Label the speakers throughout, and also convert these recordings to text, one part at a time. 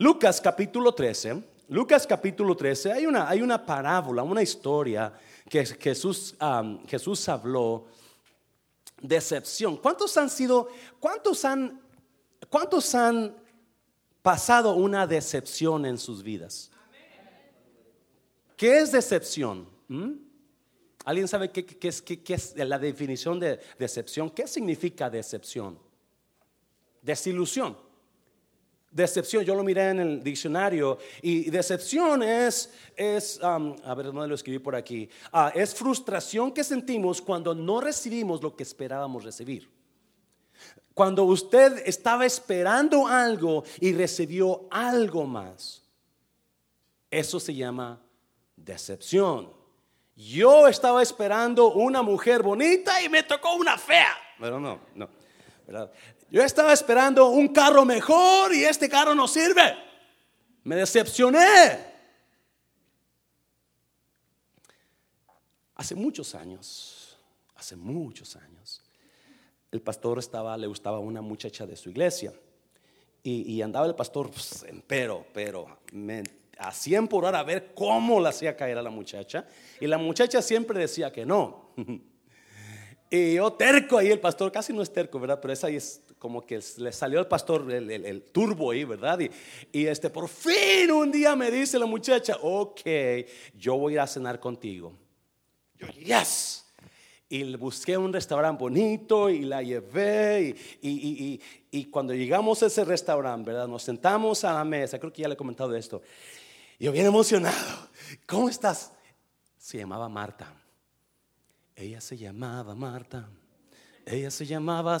Speaker 1: Lucas capítulo 13, Lucas capítulo 13, hay una, hay una parábola, una historia que Jesús, um, Jesús habló, decepción. ¿Cuántos han sido, cuántos han, cuántos han pasado una decepción en sus vidas? ¿Qué es decepción? ¿Mm? ¿Alguien sabe qué, qué, es, qué, es, la definición de decepción? ¿Qué significa decepción? Desilusión. Decepción, yo lo miré en el diccionario y decepción es, es um, a ver, ¿dónde lo escribí por aquí? Ah, es frustración que sentimos cuando no recibimos lo que esperábamos recibir. Cuando usted estaba esperando algo y recibió algo más, eso se llama decepción. Yo estaba esperando una mujer bonita y me tocó una fea. Pero no, no. ¿verdad? Yo estaba esperando un carro mejor y este carro no sirve. Me decepcioné. Hace muchos años, hace muchos años, el pastor estaba, le gustaba una muchacha de su iglesia. Y, andaba el pastor, pues, pero, pero, a 100 por hora a ver cómo la hacía caer a la muchacha. Y la muchacha siempre decía que no. y yo terco ahí, el pastor casi no es terco, ¿verdad? Pero esa es como que le salió al pastor el, turbo ahí, ¿verdad? Y, este, por fin un día me dice la muchacha, ok, yo voy a cenar contigo. Yo, yes. Y busqué un restaurante bonito y la llevé. Y, y, cuando llegamos a ese restaurante, ¿verdad? Nos sentamos a la mesa, creo que ya le he comentado esto. Yo bien emocionado. ¿Cómo estás? Se llamaba Marta. Ella se llamaba Marta. Ella se llamaba...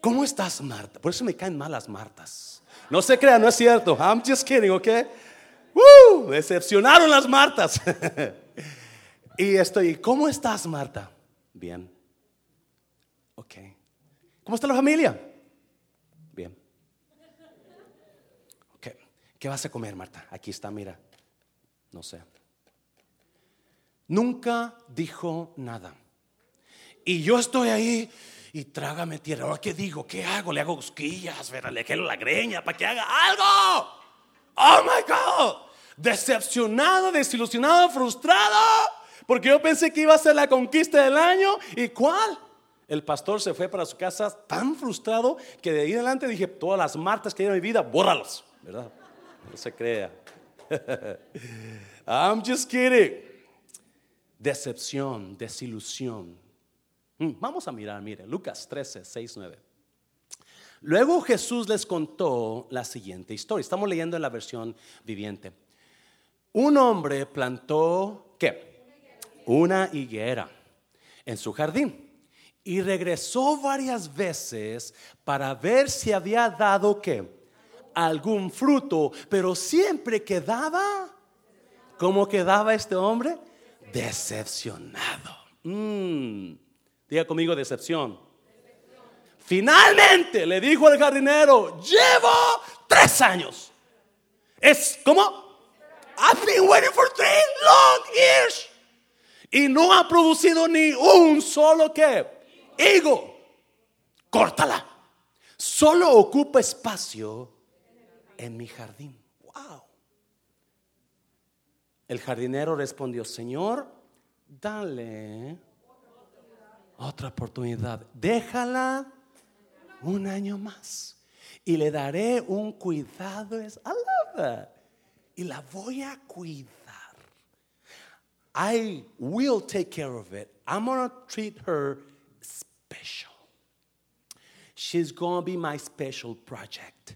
Speaker 1: ¿Cómo estás, Marta? Por eso me caen mal las Martas. No se crean, no es cierto. I'm just kidding, ¿ok? ¡Woo! Decepcionaron las Martas. y estoy, ¿cómo estás, Marta? Bien. Ok. ¿Cómo está la familia? Bien. Ok. ¿Qué vas a comer, Marta? Aquí está, mira. No sé. Nunca dijo nada. Y yo estoy ahí y trágame tierra. Ahora, ¿qué digo? ¿Qué hago? Le hago cosquillas, le quedo la greña para que haga algo. Oh my God. Decepcionado, desilusionado, frustrado. Porque yo pensé que iba a ser la conquista del año. ¿Y cuál? El pastor se fue para su casa tan frustrado que de ahí adelante dije: Todas las martas que hay en mi vida, bórralas. ¿Verdad? No se crea. I'm just kidding. Decepción, desilusión, vamos a mirar, mire, Lucas 13, 6, 9. Luego Jesús les contó la siguiente historia. Estamos leyendo en la versión viviente. Un hombre plantó, ¿qué? Una higuera en su jardín y regresó varias veces para ver si había dado, ¿qué? Algún fruto, pero siempre quedaba, ¿cómo quedaba este hombre? Decepcionado. Mm. Diga conmigo decepción. Finalmente le dijo el jardinero, llevo tres años. Es como, I've been waiting for three long years. Y no ha producido ni un solo que higo. Córtala. Solo ocupa espacio en mi jardín. Wow. El jardinero respondió, Señor, dale otra oportunidad. Déjala un año más y le daré un cuidado. I love Y la voy a cuidar. I will take care of it. I'm going to treat her special. She's going to be my special project.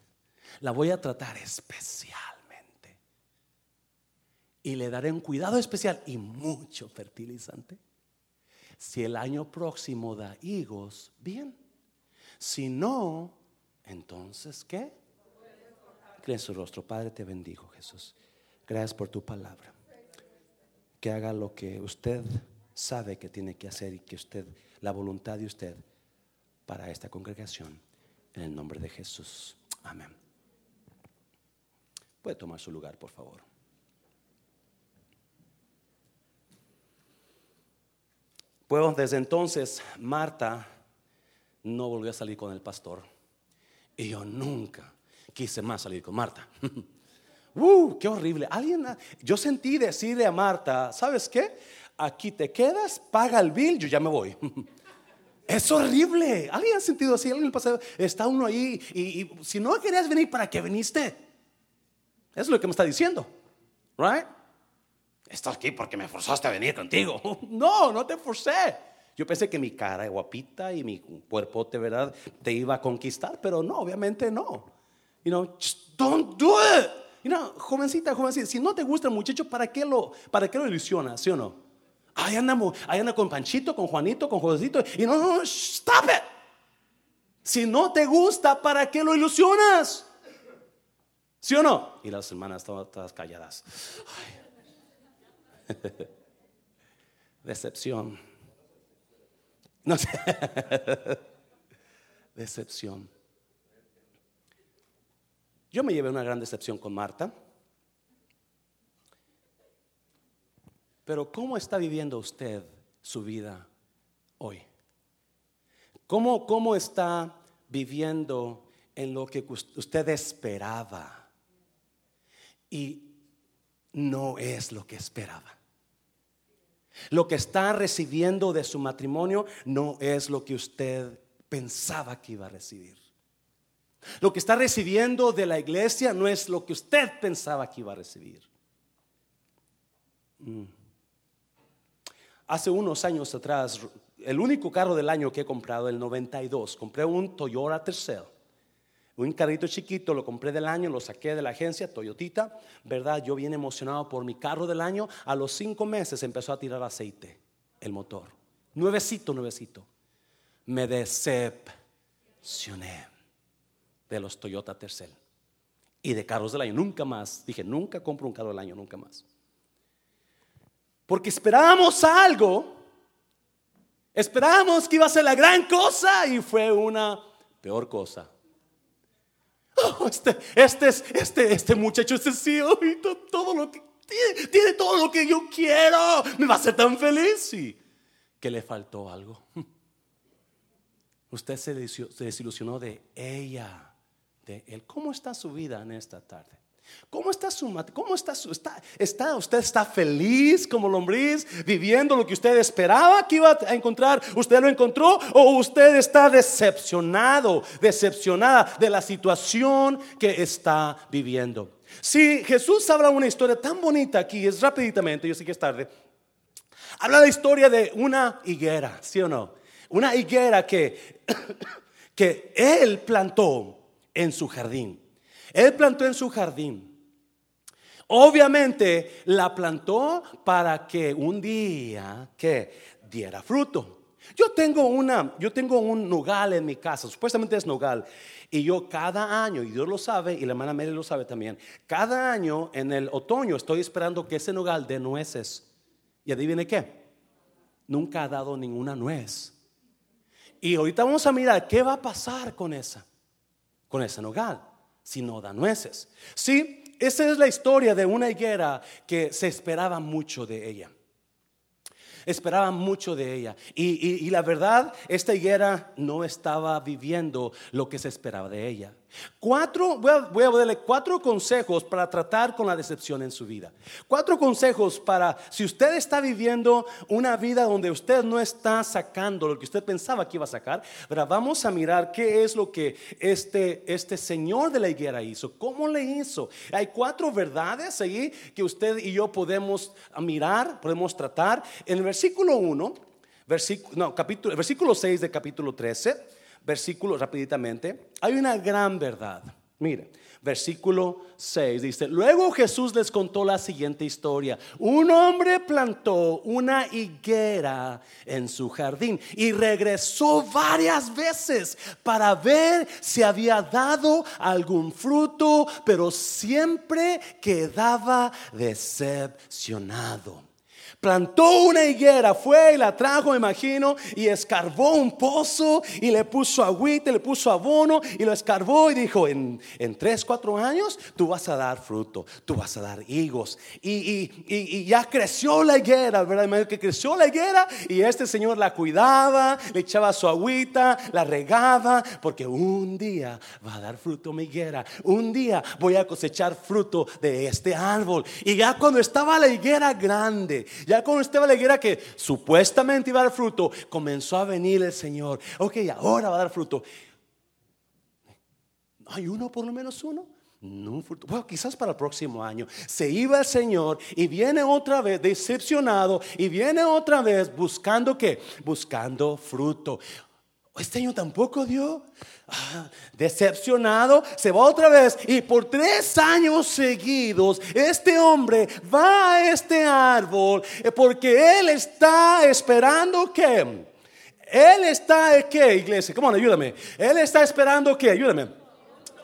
Speaker 1: La voy a tratar especialmente. Y le daré un cuidado especial y mucho fertilizante. Si el año próximo da higos, bien. Si no, entonces, ¿qué? Cree su rostro. Padre, te bendigo, Jesús. Gracias por tu palabra. Que haga lo que usted sabe que tiene que hacer y que usted, la voluntad de usted para esta congregación. En el nombre de Jesús. Amén. Puede tomar su lugar, por favor. Pues desde entonces Marta no volvió a salir con el pastor. Y yo nunca quise más salir con Marta. uh, qué horrible. Alguien, yo sentí decirle a Marta, ¿sabes qué? Aquí te quedas, paga el bill, yo ya me voy. Es horrible. ¿Alguien ha sentido así? ¿Alguien pasado? Está uno ahí y, si no querías venir, ¿para qué viniste? Es lo que me está diciendo. Right? Estás aquí porque me forzaste a venir contigo. No, no te forcé. Yo pensé que mi cara guapita y mi cuerpo de verdad te iba a conquistar, pero no, obviamente no. You know, just don't do it. You know, jovencita, jovencita, si no te gusta el muchacho, ¿para qué lo, para qué lo ilusiona? ¿Sí o no? Ahí andamos, ahí anda con Panchito, con Juanito, con Josecito. Y no, no, stop it. Si no te gusta, ¿para qué lo ilusionas? ¿Sí o no? Y las hermanas todas calladas. Decepción. No sé. Decepción. Yo me llevé una gran decepción con Marta. Pero ¿cómo está viviendo usted su vida hoy? ¿Cómo, cómo está viviendo en lo que usted esperaba y no es lo que esperaba? Lo que está recibiendo de su matrimonio no es lo que usted pensaba que iba a recibir. Lo que está recibiendo de la iglesia no es lo que usted pensaba que iba a recibir. Mm. Hace unos años atrás, el único carro del año que he comprado, el 92, compré un Toyota Tercel. Un carrito chiquito, lo compré del año, lo saqué de la agencia, Toyotita, ¿verdad? Yo bien emocionado por mi carro del año. A los cinco meses empezó a tirar aceite el motor. Nuevecito, nuevecito. Me decepcioné de los Toyota Tercel y de carros del año. Nunca más. Dije, nunca compro un carro del año, nunca más. Porque esperábamos algo, esperábamos que iba a ser la gran cosa y fue una peor cosa. Oh, este, este, este, este muchacho, este sí, todo lo que tiene, tiene todo lo que yo quiero, me va a hacer tan feliz. Y que le faltó algo. Usted se desilusionó de ella, de él. ¿Cómo está su vida en esta tarde? ¿Cómo está su ¿Cómo está su está, usted está feliz como lombriz viviendo lo que usted esperaba que iba a encontrar? ¿Usted lo encontró o usted está decepcionado, decepcionada de la situación que está viviendo? Si Jesús habla una historia tan bonita aquí, es rapiditamente, yo sé que es tarde. Habla la historia de una higuera, ¿sí o no? Una higuera que que él plantó en su jardín. Él plantó en su jardín. Obviamente la plantó para que un día que diera fruto. Yo tengo una, yo tengo un nogal en mi casa, supuestamente es nogal, y yo cada año, y Dios lo sabe, y la hermana Mary lo sabe también, cada año en el otoño estoy esperando que ese nogal dé nueces. Y adivine qué, nunca ha dado ninguna nuez. Y ahorita vamos a mirar qué va a pasar con esa, con ese nogal si no da nueces. Sí, esa es la historia de una higuera que se esperaba mucho de ella. Esperaba mucho de ella. Y, y, la verdad, esta higuera no estaba viviendo lo que se esperaba de ella. Cuatro, voy a, darle cuatro consejos para tratar con la decepción en su vida. Cuatro consejos para, si usted está viviendo una vida donde usted no está sacando lo que usted pensaba que iba a sacar, vamos a mirar qué es lo que este, este señor de la higuera hizo, cómo le hizo. Hay cuatro verdades ahí que usted y yo podemos mirar, podemos tratar. En el versículo 1, versículo, no, capítulo, versículo 6 de capítulo 13 versículo rapiditamente, hay una gran verdad. Mire, versículo 6 dice, luego Jesús les contó la siguiente historia. Un hombre plantó una higuera en su jardín y regresó varias veces para ver si había dado algún fruto, pero siempre quedaba decepcionado. Plantó una higuera, fue y la trajo, imagino, y escarbó un pozo y le puso agüita, le puso abono y lo escarbó y dijo, en, en tres, cuatro años tú vas a dar fruto, tú vas a dar higos. Y, ya creció la higuera, ¿verdad? Que creció la higuera y este señor la cuidaba, le echaba su agüita, la regaba, porque un día va a dar fruto mi higuera, un día voy a cosechar fruto de este árbol. Y ya cuando estaba la higuera grande, ya estaba la higuera que supuestamente iba a dar fruto, comenzó a venir el Señor. Ok, ahora va a dar fruto. ¿Hay uno por lo menos uno? No, bueno, quizás para el próximo año. Se iba el Señor y viene otra vez decepcionado y viene otra vez buscando qué? Buscando fruto. Este año tampoco dio. Ah, decepcionado, se va otra vez y por tres años seguidos este hombre va a este árbol eh, porque él está esperando que él está que iglesia, ¿cómo ayúdame? Él está esperando que, ayúdame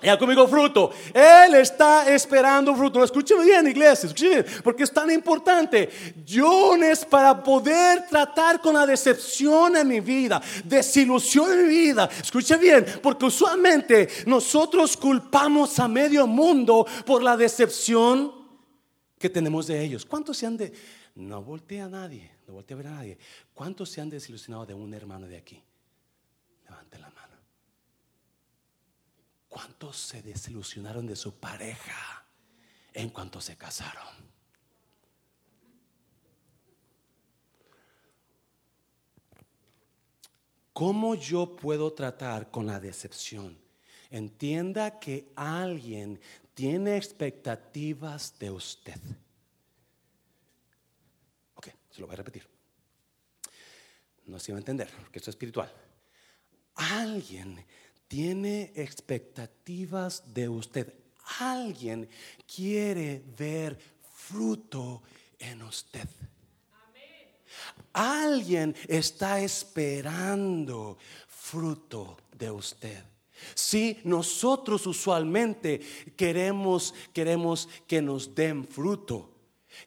Speaker 1: ya conmigo fruto. Él está esperando fruto. Escúcheme bien, iglesia. Escúcheme bien, porque es tan importante. Yo para poder tratar con la decepción en mi vida, desilusión en mi vida. Escuche bien, porque usualmente nosotros culpamos a medio mundo por la decepción que tenemos de ellos. ¿Cuántos se han de.? No voltea a nadie, no voltea a ver a nadie. ¿Cuántos se han desilusionado de un hermano de aquí? ¿Cuántos se desilusionaron de su pareja en cuanto se casaron? ¿Cómo yo puedo tratar con la decepción? Entienda que alguien tiene expectativas de usted. Ok, se lo voy a repetir. No se va a entender, porque esto es espiritual. Alguien tiene expectativas de usted. Alguien quiere ver fruto en usted. Alguien está esperando fruto de usted. Si nosotros usualmente queremos queremos que nos den fruto,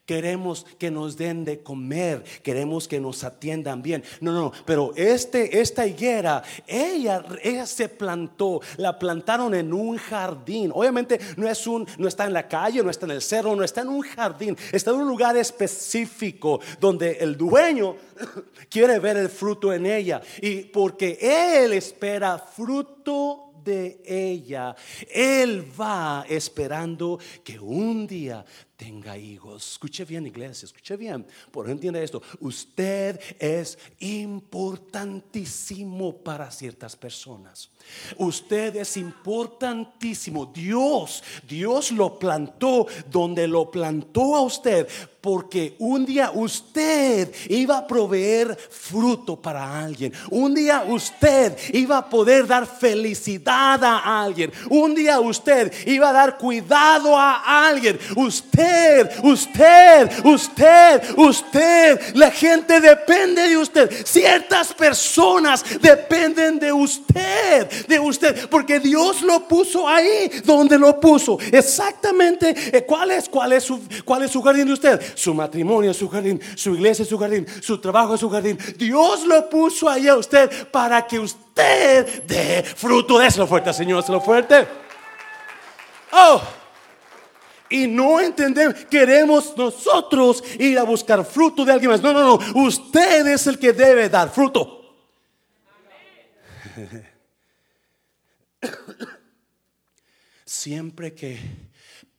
Speaker 1: Queremos que nos den de comer, queremos que nos atiendan bien. No, no, pero este, esta higuera, ella, ella se plantó, la plantaron en un jardín. Obviamente no es un, no está en la calle, no está en el cerro, no está en un jardín, está en un lugar específico donde el dueño quiere ver el fruto en ella y porque él espera fruto de ella. Él va esperando que un día tenga hijos. Escuche bien, iglesia, escuche bien. Por entiende esto. Usted es importantísimo para ciertas personas. Usted es importantísimo. Dios, Dios lo plantó donde lo plantó a usted porque un día usted iba a proveer fruto para alguien. Un día usted iba a poder dar felicidad a alguien. Un día usted iba a dar cuidado a alguien. Usted, usted, usted, usted. La gente depende de usted. Ciertas personas dependen de usted de usted, porque Dios lo puso ahí donde lo puso. Exactamente, eh, ¿cuál es, cuál es, su, cuál es su jardín de usted? Su matrimonio es su jardín, su iglesia es su jardín, su trabajo es su jardín. Dios lo puso ahí a usted para que usted dé fruto. lo fuerte, Señor, lo fuerte. Oh y no entendemos, queremos nosotros ir a buscar fruto de alguien más. No, no, no, usted es el que debe dar fruto. Siempre que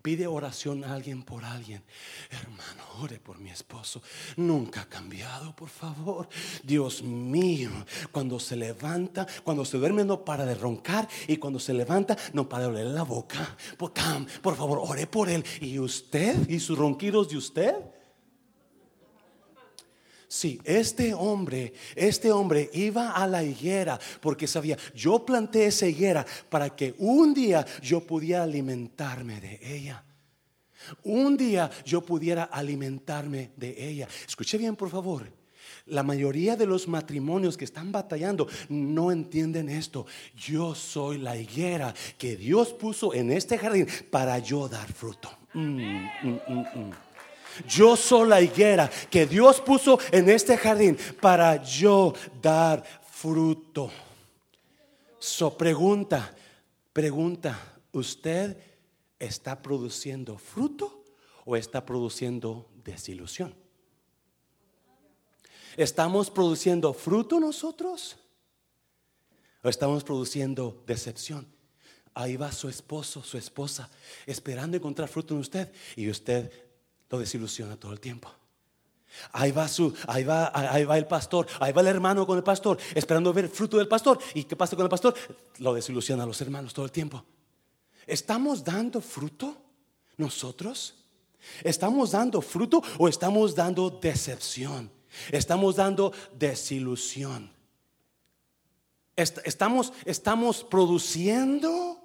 Speaker 1: pide oración a alguien por alguien, hermano, ore por mi esposo. Nunca ha cambiado, por favor. Dios mío, cuando se levanta, cuando se duerme no para de roncar y cuando se levanta no para de oler la boca. Por, por favor, ore por él. ¿Y usted? ¿Y sus ronquidos de usted? Sí, este hombre, este hombre iba a la higuera porque sabía, yo planté esa higuera para que un día yo pudiera alimentarme de ella. Un día yo pudiera alimentarme de ella. Escuche bien, por favor. La mayoría de los matrimonios que están batallando no entienden esto. Yo soy la higuera que Dios puso en este jardín para yo dar fruto. Mm, mm, mm, Yo soy la higuera que Dios puso en este jardín para yo dar fruto. So pregunta, pregunta, ¿usted está produciendo fruto o está produciendo desilusión? ¿Estamos produciendo fruto nosotros? ¿O estamos produciendo decepción? Ahí va su esposo, su esposa, esperando encontrar fruto en usted y usted lo desilusiona todo el tiempo. Ahí va su, ahí va, ahí va el pastor, ahí va el hermano con el pastor, esperando ver fruto del pastor. ¿Y qué pasa con el pastor? Lo desilusiona a los hermanos todo el tiempo. ¿Estamos dando fruto nosotros? ¿Estamos dando fruto o estamos dando decepción? Estamos dando desilusión. Estamos, estamos produciendo.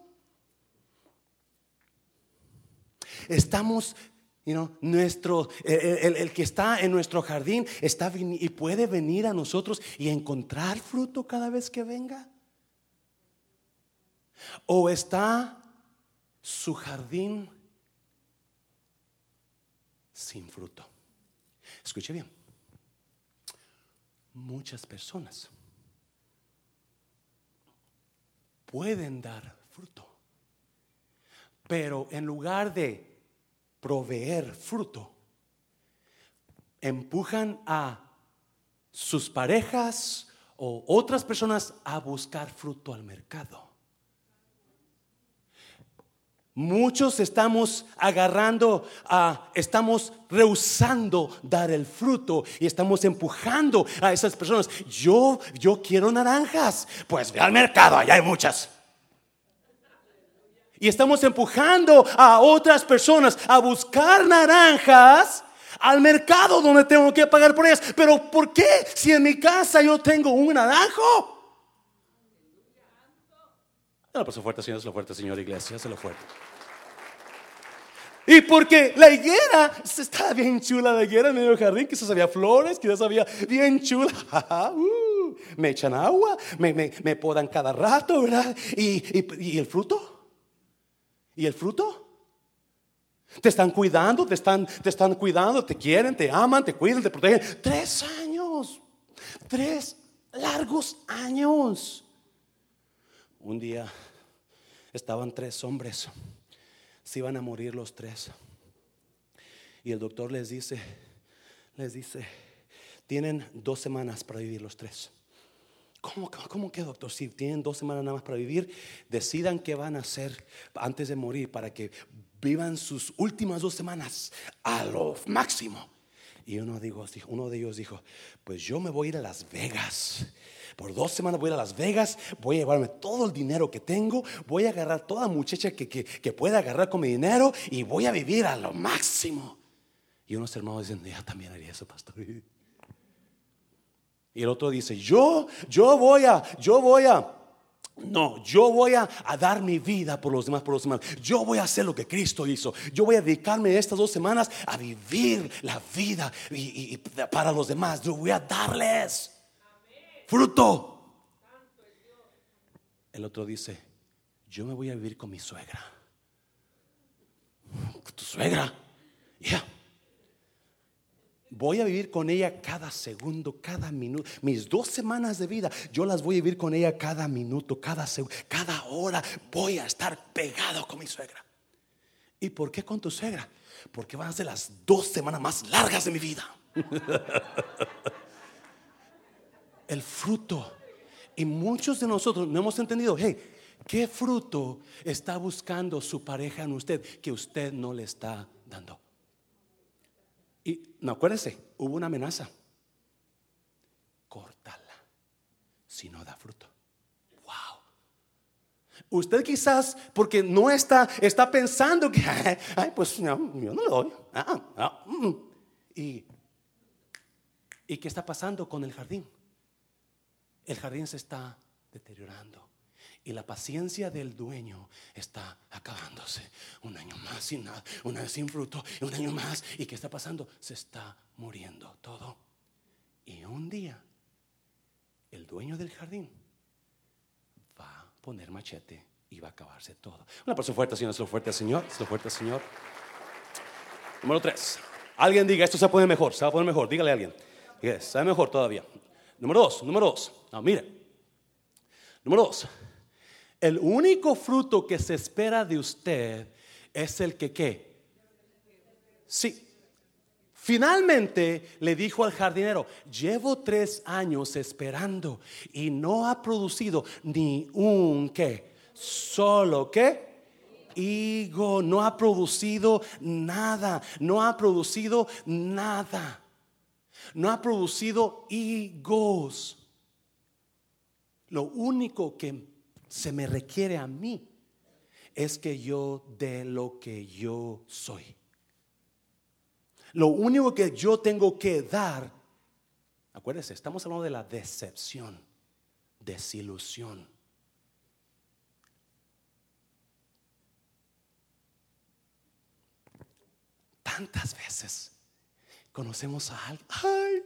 Speaker 1: Estamos, nuestro, el, que está en nuestro jardín está y puede venir a nosotros y encontrar fruto cada vez que venga. O está su jardín sin fruto. Escuche bien. Muchas personas pueden dar fruto. Pero en lugar de proveer fruto, empujan a sus parejas o otras personas a buscar fruto al mercado. Muchos estamos agarrando, estamos rehusando dar el fruto y estamos empujando a esas personas. Yo, yo quiero naranjas. Pues ve al mercado, allá hay muchas. Y estamos empujando a otras personas a buscar naranjas al mercado donde tengo que pagar por ellas. Pero ¿por qué si en mi casa yo tengo un naranjo? No, pues fuerte, Señor, lo fuerte, Señor, iglesia, lo fuerte. Y porque la higuera, estaba bien chula la higuera en medio del jardín, quizás había flores, quizás había bien chula. Uh, me echan agua, me, me, podan cada rato, ¿verdad? ¿Y, el fruto? ¿Y el fruto? Te están cuidando, te están, te están cuidando, te quieren, te aman, te cuidan, te protegen. Tres años, tres largos años. Un día estaban tres hombres se iban a morir los tres. Y el doctor les dice, les dice, tienen dos semanas para vivir los tres. ¿Cómo, cómo que doctor? Si tienen dos semanas nada más para vivir, decidan qué van a hacer antes de morir para que vivan sus últimas dos semanas a lo máximo. Y uno, dijo, uno de ellos dijo, pues yo me voy a ir a Las Vegas por dos semanas voy a Las Vegas, voy a llevarme todo el dinero que tengo, voy a agarrar toda muchacha que, que, pueda agarrar con mi dinero y voy a vivir a lo máximo. Y unos hermanos dicen, ya también haría eso, pastor. Y el otro dice, yo, yo voy a, yo voy a, no, yo voy a, dar mi vida por los demás, por los demás. Yo voy a hacer lo que Cristo hizo. Yo voy a dedicarme estas dos semanas a vivir la vida y, para los demás. Yo voy a darles fruto. El otro dice, yo me voy a vivir con mi suegra. ¿Tu suegra? Ya. Voy a vivir con ella cada segundo, cada minuto. Mis dos semanas de vida, yo las voy a vivir con ella cada minuto, cada segundo, cada hora. Voy a estar pegado con mi suegra. ¿Y por qué con tu suegra? Porque van a ser las dos semanas más largas de mi vida. el fruto. Y muchos de nosotros no hemos entendido, hey, ¿qué fruto está buscando su pareja en usted que usted no le está dando? Y no acuérdese, hubo una amenaza. Córtala si no da fruto. Wow. Usted quizás, porque no está, está pensando que, ay, pues yo no lo doy. Ah, ah, mm. y, ¿Y qué está pasando con el jardín? el jardín se está deteriorando. Y la paciencia del dueño está acabándose. Un año más sin nada, un año sin fruto, un año más. ¿Y qué está pasando? Se está muriendo todo. Y un día, el dueño del jardín va a poner machete y va a acabarse todo. Una persona fuerte, Señor, es lo fuerte, Señor, es lo fuerte, Señor. Número tres. Alguien diga, esto se pone mejor, se va a poner mejor. Dígale a alguien. Yes, sabe mejor todavía. Número dos, número dos. No, mire. Número dos. El único fruto que se espera de usted es el que qué. Sí. Finalmente le dijo al jardinero, llevo tres años esperando y no ha producido ni un qué, solo qué, higo, no ha producido nada, no ha producido nada, no ha producido higos. Lo único que se me requiere a mí es que yo dé lo que yo soy. Lo único que yo tengo que dar, acuérdense, estamos hablando de la decepción, desilusión. Tantas veces conocemos a alguien, ay,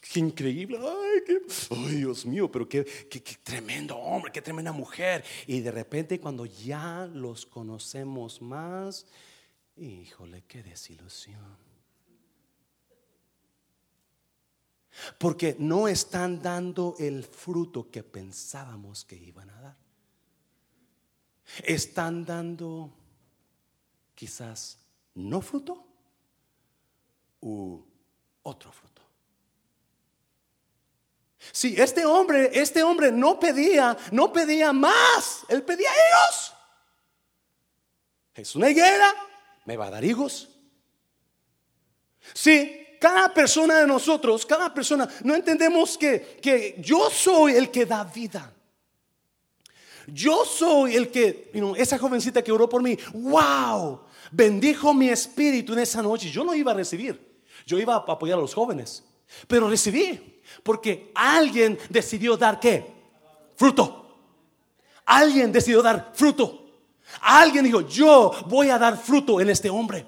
Speaker 1: qué increíble, ay, Dios mío, pero qué, qué, qué tremendo hombre, qué tremenda mujer. Y de repente cuando ya los conocemos más, híjole, qué desilusión. Porque no están dando el fruto que pensábamos que iban a dar. Están dando quizás no fruto u otro fruto. Si este hombre, este hombre no pedía, no pedía más, él pedía higos. Es una higuera, me va a dar higos. Sí, cada persona de nosotros, cada persona, no entendemos que, que yo soy el que da vida. Yo soy el que, esa jovencita que oró por mí, wow, bendijo mi espíritu en esa noche. Yo no iba a recibir, yo iba a apoyar a los jóvenes, pero recibí porque alguien decidió dar qué? Fruto. Alguien decidió dar fruto. Alguien dijo, yo voy a dar fruto en este hombre.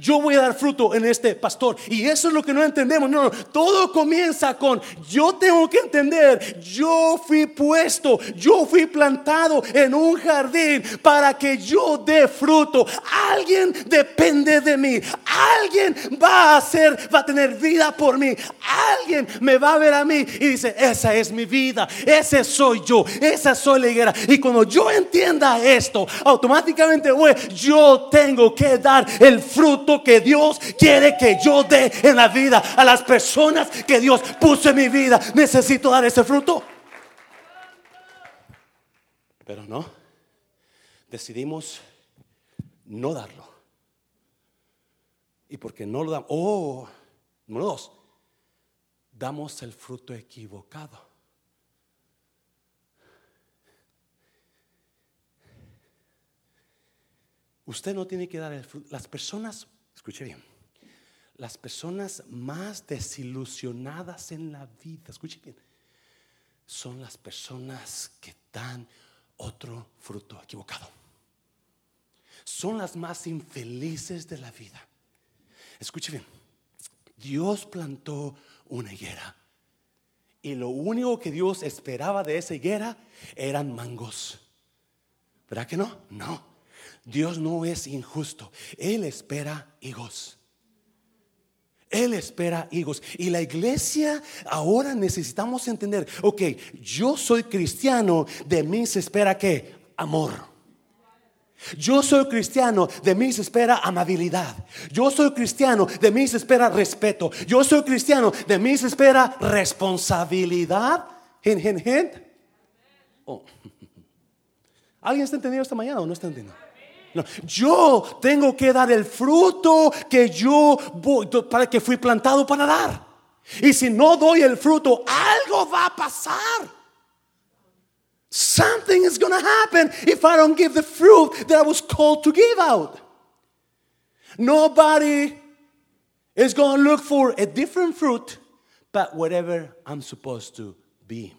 Speaker 1: Yo voy a dar fruto en este pastor. Y eso es lo que no entendemos. No, no, todo comienza con yo tengo que entender, yo fui puesto, yo fui plantado en un jardín para que yo dé fruto. Alguien depende de mí. Alguien va a hacer, va a tener vida por mí. Alguien me va a ver a mí y dice, esa es mi vida, ese soy yo, esa soy la higuera. Y cuando yo entienda esto, automáticamente, voy, yo tengo que dar el fruto que Dios quiere que yo dé en la vida a las personas que Dios puso en mi vida. Necesito dar ese fruto. Pero no, decidimos no darlo. Y porque no lo damos, oh, número dos, damos el fruto equivocado. Usted no tiene que dar el fruto. Las personas, escuche bien, las personas más desilusionadas en la vida, escuche bien, son las personas que dan otro fruto equivocado. Son las más infelices de la vida. Escuche bien, Dios plantó una higuera y lo único que Dios esperaba de esa higuera eran mangos. ¿Verdad que no? No. Dios no es injusto. Él espera higos. Él espera higos. Y la iglesia ahora necesitamos entender, ok, yo soy cristiano, de mí se espera que amor. Yo soy cristiano, de mí se espera amabilidad. Yo soy cristiano, de mí se espera respeto. Yo soy cristiano, de mí se espera responsabilidad. Oh. ¿Alguien está entendiendo esta mañana o no está entendiendo? Yo tengo que dar el fruto que yo voy, para que fui plantado para dar. Y si no doy el fruto, algo va a pasar. Something is going to happen if I don't give the fruit that I was called to give out. Nobody is going to look for a different fruit, but whatever I'm supposed to be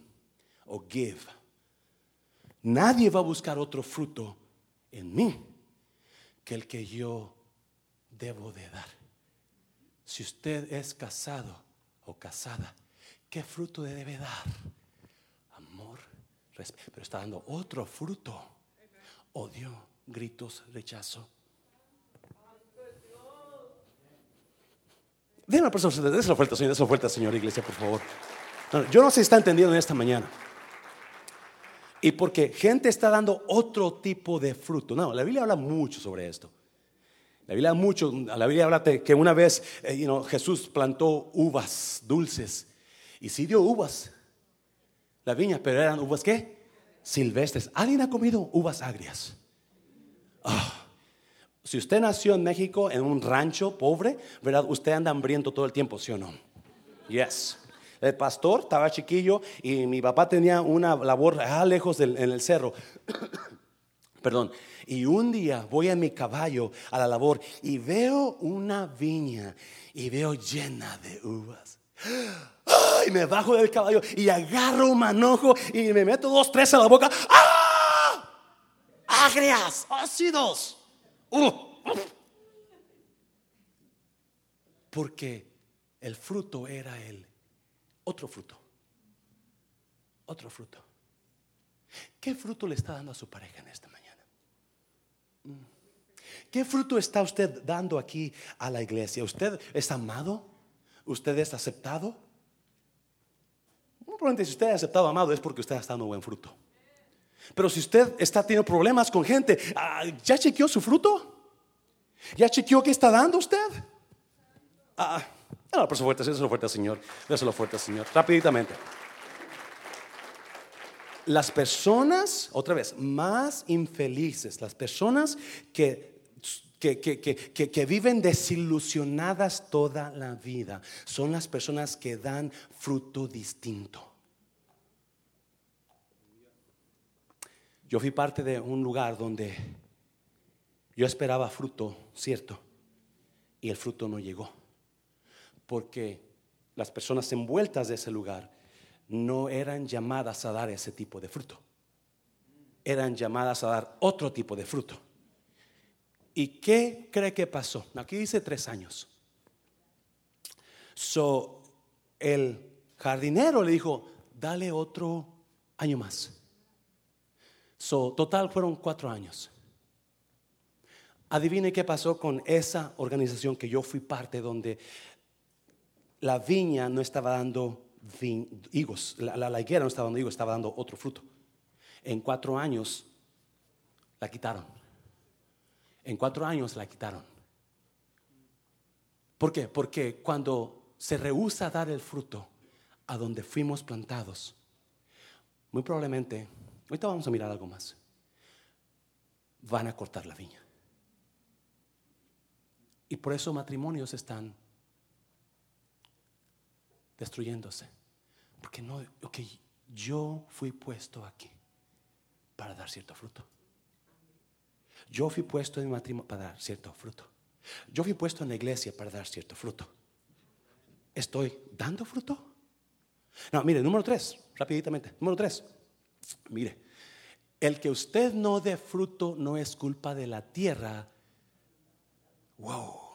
Speaker 1: or give. Nadie va a buscar otro fruto en mí que el que yo debo de dar. Si usted es casado o casada, ¿qué fruto debe dar? Amor, respeto, pero está dando otro fruto. Odio, gritos, rechazo. Denme la persona, la oferta, Señor, esa oferta, Señor, iglesia, por favor. yo no sé si está entendiendo en esta mañana. Y porque gente está dando otro tipo de fruto. No, la Biblia habla mucho sobre esto. La Biblia mucho, la Biblia habla que una vez eh, Jesús plantó uvas dulces y sí dio uvas, la viña, pero eran uvas qué? Silvestres. ¿Alguien ha comido uvas agrias? Ah. Si usted nació en México en un rancho pobre, ¿verdad? Usted anda hambriento todo el tiempo, ¿sí o no? Yes. El pastor estaba chiquillo y mi papá tenía una labor ah, lejos en el cerro. Perdón. Y un día voy a mi caballo a la labor y veo una viña y veo llena de uvas. Y me bajo del caballo y agarro un manojo y me meto dos, tres a la boca. ¡Ah! Agrias, ácidos. Uh. Porque el fruto era el otro fruto. Otro fruto. ¿Qué fruto le está dando a su pareja en esta mañana? Mm. ¿Qué fruto está usted dando aquí a la iglesia? ¿Usted es amado? ¿Usted es aceptado? Probablemente si usted es aceptado, amado, es porque usted está dando buen fruto. Pero si usted está teniendo problemas con gente, ah, ¿ya chequeó su fruto? ¿Ya chequeó qué está dando usted? Ah, no, por su fuerte, eso fuerte, Señor. Eso lo fuerte, Señor. Rapiditamente. Las personas, otra vez, más infelices, las personas que que, que, que, que, viven desilusionadas toda la vida son las personas que dan fruto distinto. Yo fui parte de un lugar donde yo esperaba fruto, cierto, y el fruto no llegó, porque las personas envueltas de ese lugar no eran llamadas a dar ese tipo de fruto, eran llamadas a dar otro tipo de fruto. ¿Y qué cree que pasó? Aquí dice tres años. So, el jardinero le dijo, dale otro año más. So, total fueron cuatro años. Adivine qué pasó con esa organización que yo fui parte, donde la viña no estaba dando higos, la, higuera no estaba dando higos, estaba dando otro fruto. En cuatro años la quitaron. En cuatro años la quitaron. ¿Por qué? Porque cuando se rehúsa a dar el fruto a donde fuimos plantados, muy probablemente, ahorita vamos a mirar algo más, van a cortar la viña. Y por eso matrimonios están destruyéndose. Porque no, ok, yo fui puesto aquí para dar cierto fruto. Yo fui puesto en matrimonio para dar cierto fruto. Yo fui puesto en la iglesia para dar cierto fruto. ¿Estoy dando fruto? No, mire, número tres, rapiditamente. Número tres, mire, el que usted no dé fruto no es culpa de la tierra. Wow.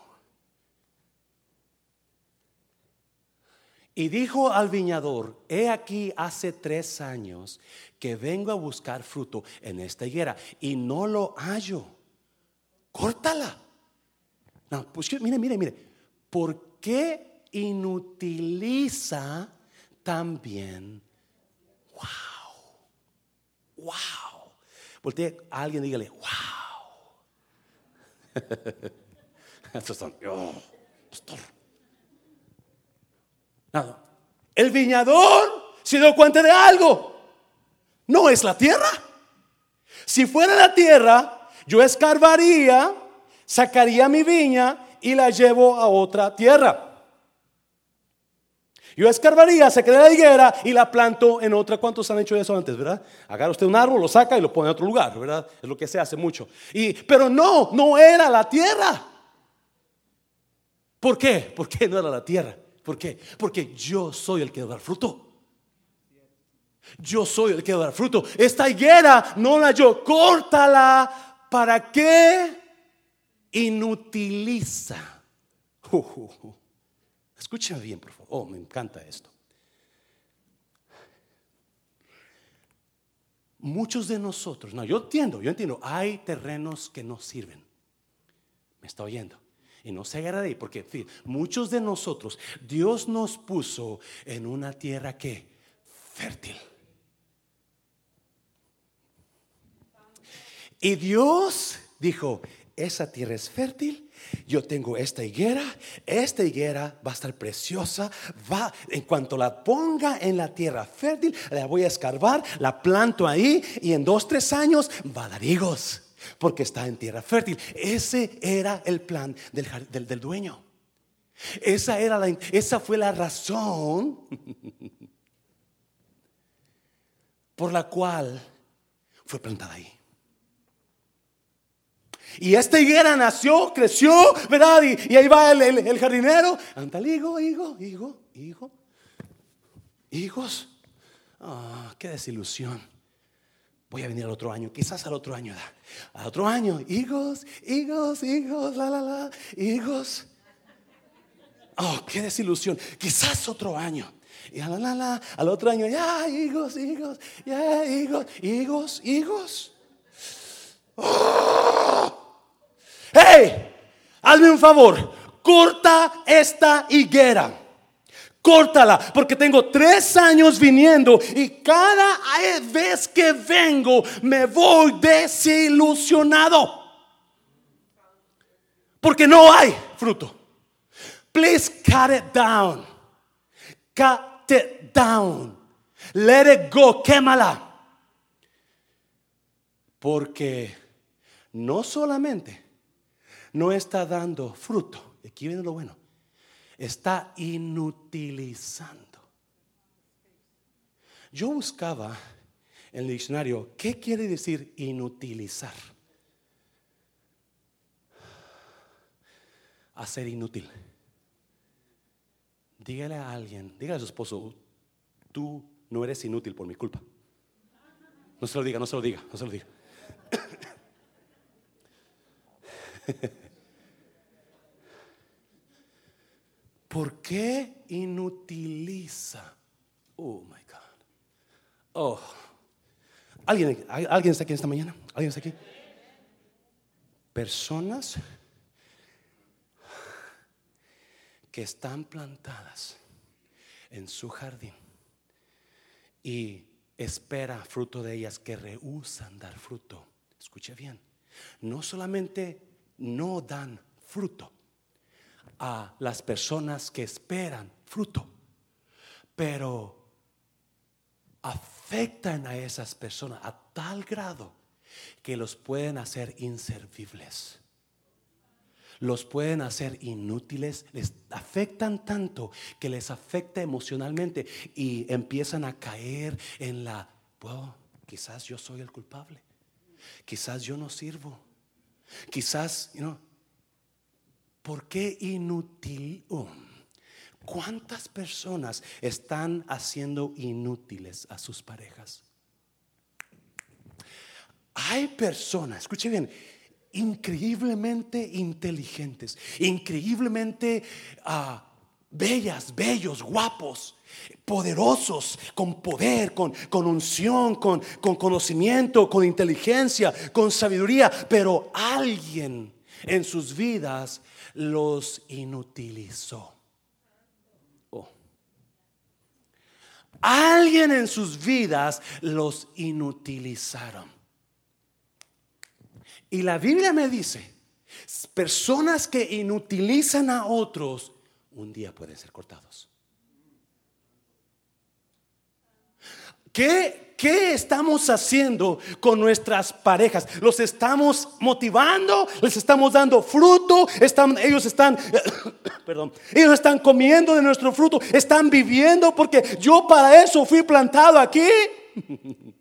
Speaker 1: Y dijo al viñador, he aquí hace tres años que vengo a buscar fruto en esta higuera y no lo hallo. Córtala. No, pues mire, mire, mire. ¿Por qué inutiliza también? Wow. Wow. Voltee a alguien dígale, wow. Estos son, oh, pastor. El viñador se dio cuenta de algo. No es la tierra. Si fuera la tierra, yo escarbaría, sacaría mi viña y la llevo a otra tierra. Yo escarbaría, sacaría la higuera y la planto en otra. ¿Cuántos han hecho eso antes, verdad? Agarra usted un árbol, lo saca y lo pone en otro lugar, ¿verdad? Es lo que se hace mucho. Y, pero no, no era la tierra. ¿Por qué? ¿Por qué no era la tierra? ¿Por qué? Porque yo soy el que da fruto. Yo soy el que da fruto. Esta higuera no la yo, córtala. ¿Para qué? Inutiliza. Escúcheme bien, por favor. Oh, me encanta esto. Muchos de nosotros, no, yo entiendo, yo entiendo, hay terrenos que no sirven. Me está oyendo. Y no se agarra de ahí, porque muchos de nosotros, Dios nos puso en una tierra que fértil. Y Dios dijo, esa tierra es fértil, yo tengo esta higuera, esta higuera va a estar preciosa, va, en cuanto la ponga en la tierra fértil, la voy a escarbar, la planto ahí y en dos, tres años va a dar higos, porque está en tierra fértil. Ese era el plan del, del, dueño. Esa, era la, esa fue la razón por la cual fue plantada ahí. Y esta higuera nació, creció, ¿verdad? Y, ahí va el, jardinero. Anda, higo, higo, higo, higo. Higos. Ah, qué desilusión. Voy a venir al otro año, quizás al otro año. Al otro año, higos, higos, higos, la, la, la, higos. Oh, qué desilusión. Quizás otro año. Y la, la, la, al otro año, ya, higos, higos, ya, higos, higos, higos. Oh. Hey, hazme un favor, corta esta higuera. Córtala, porque tengo tres años viniendo y cada vez que vengo me voy desilusionado. Porque no hay fruto. Please cut it down. Cut it down. Let it go. Quémala. Porque no solamente no está dando fruto. Aquí viene lo bueno. Está inutilizando. Yo buscaba en el diccionario qué quiere decir inutilizar. Hacer inútil. Dígale a alguien, dígale a su esposo, tú no eres inútil por mi culpa. No se lo diga, no se lo diga, no se lo diga. ¿Por qué inutiliza? Oh my God. Oh. ¿Alguien, ¿Alguien está aquí esta mañana? ¿Alguien está aquí? Personas que están plantadas en su jardín y espera fruto de ellas que rehusan dar fruto. Escuche bien. No solamente no dan fruto a las personas que esperan fruto, pero afectan a esas personas a tal grado que los pueden hacer inservibles. Los pueden hacer inútiles, les afectan tanto que les afecta emocionalmente y empiezan a caer en la, quizás yo soy el culpable, quizás yo no sirvo, Quizás, you ¿por qué inútil? ¿Cuántas personas están haciendo inútiles a sus parejas? Hay personas, escuche bien, increíblemente inteligentes, increíblemente uh, bellas, bellos, guapos, poderosos, con poder, con, con unción, con, con conocimiento, con inteligencia, con sabiduría, pero alguien en sus vidas los inutilizó. Oh. Alguien en sus vidas los inutilizaron. Y la Biblia me dice, personas que inutilizan a otros, un día pueden ser cortados. ¿Qué, ¿Qué, estamos haciendo con nuestras parejas? ¿Los estamos motivando? ¿Les estamos dando fruto? Están, ellos están, perdón, ellos están comiendo de nuestro fruto, están viviendo porque yo para eso fui plantado aquí.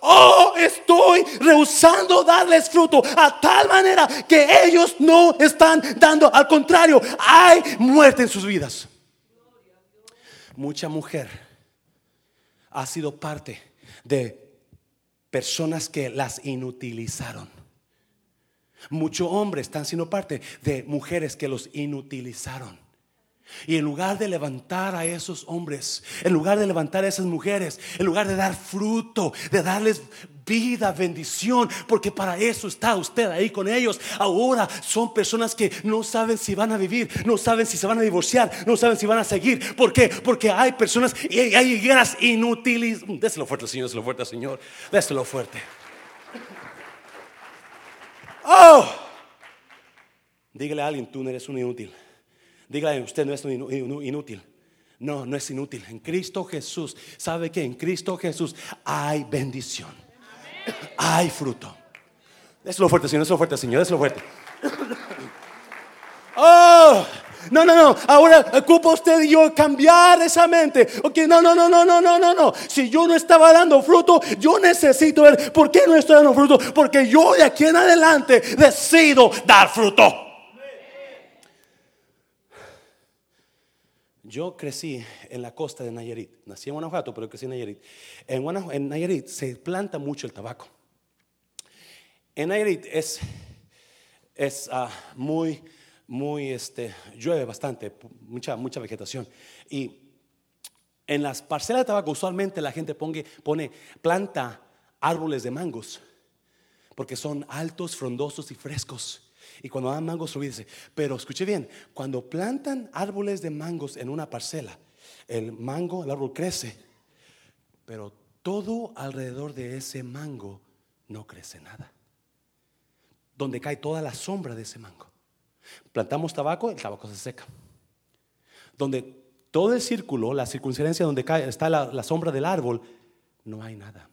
Speaker 1: Oh, estoy rehusando darles fruto a tal manera que ellos no están dando. Al contrario, hay muerte en sus vidas. Mucha mujer ha sido parte de personas que las inutilizaron. Muchos hombres están siendo parte de mujeres que los inutilizaron. Y en lugar de levantar a esos hombres, en lugar de levantar a esas mujeres, en lugar de dar fruto, de darles vida, bendición, porque para eso está usted ahí con ellos. Ahora son personas que no saben si van a vivir, no saben si se van a divorciar, no saben si van a seguir. ¿Por qué? Porque hay personas y hay guerras inútiles. Déselo fuerte, Señor, déselo fuerte, Señor. Déselo fuerte. Oh, dígale a alguien, tú no eres un inútil. Dígale, usted no es inútil. No, no es inútil. En Cristo Jesús, ¿sabe que en Cristo Jesús hay bendición? Hay fruto. lo fuerte, Señor, lo fuerte, Señor, lo fuerte. Oh, no, no, no. Ahora ocupa usted y yo cambiar esa mente. Ok, no, no, no, no, no, no, no, no. Si yo no estaba dando fruto, yo necesito ver por qué no estoy dando fruto. Porque yo de aquí en adelante decido dar fruto. Yo crecí en la costa de Nayarit. Nací en Guanajuato, pero crecí en Nayarit. En, Nayarit se planta mucho el tabaco. En Nayarit es, es ah, muy, muy, este, llueve bastante, mucha, mucha vegetación. Y en las parcelas de tabaco usualmente la gente pone planta árboles de mangos, porque son altos, frondosos y frescos. Y cuando dan mangos, dice, pero escuche bien, cuando plantan árboles de mangos en una parcela, el mango, el árbol crece, pero todo alrededor de ese mango no crece nada. Donde cae toda la sombra de ese mango. Plantamos tabaco, el tabaco se seca. Donde todo el círculo, la circunferencia donde cae, está la, la sombra del árbol, no hay nada.